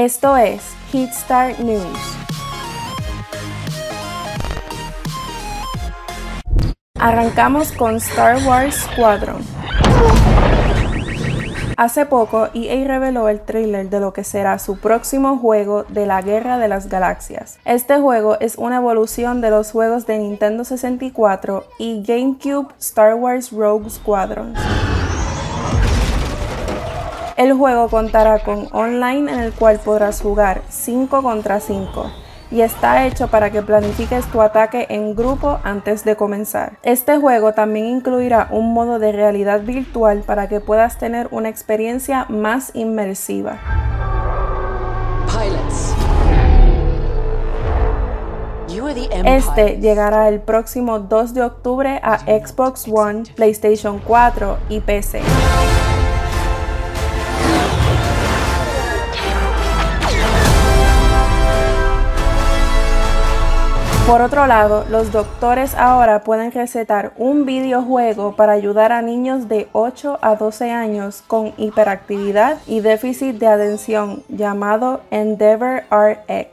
Esto es Hitstar News. Arrancamos con Star Wars Squadron. Hace poco, EA reveló el trailer de lo que será su próximo juego de la Guerra de las Galaxias. Este juego es una evolución de los juegos de Nintendo 64 y GameCube Star Wars Rogue Squadron. El juego contará con online en el cual podrás jugar 5 contra 5 y está hecho para que planifiques tu ataque en grupo antes de comenzar. Este juego también incluirá un modo de realidad virtual para que puedas tener una experiencia más inmersiva. Este llegará el próximo 2 de octubre a Xbox One, PlayStation 4 y PC. Por otro lado, los doctores ahora pueden recetar un videojuego para ayudar a niños de 8 a 12 años con hiperactividad y déficit de atención llamado Endeavor RX.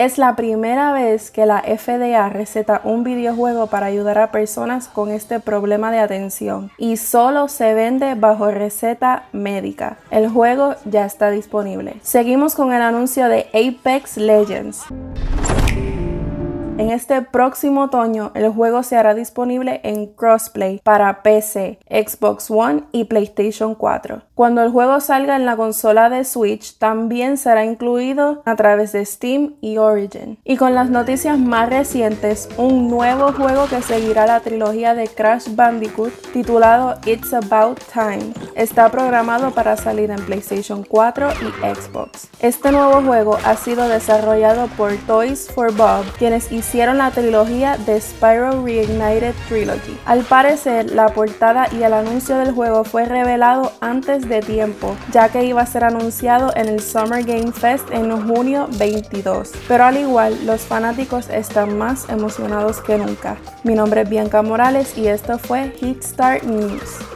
Es la primera vez que la FDA receta un videojuego para ayudar a personas con este problema de atención y solo se vende bajo receta médica. El juego ya está disponible. Seguimos con el anuncio de Apex Legends. En este próximo otoño, el juego se hará disponible en crossplay para PC, Xbox One y PlayStation 4. Cuando el juego salga en la consola de Switch, también será incluido a través de Steam y Origin. Y con las noticias más recientes, un nuevo juego que seguirá la trilogía de Crash Bandicoot titulado It's About Time está programado para salir en PlayStation 4 y Xbox. Este nuevo juego ha sido desarrollado por Toys for Bob, quienes hicieron hicieron la trilogía de Spyro Reignited Trilogy. Al parecer, la portada y el anuncio del juego fue revelado antes de tiempo, ya que iba a ser anunciado en el Summer Game Fest en junio 22. Pero al igual, los fanáticos están más emocionados que nunca. Mi nombre es Bianca Morales y esto fue Hitstar News.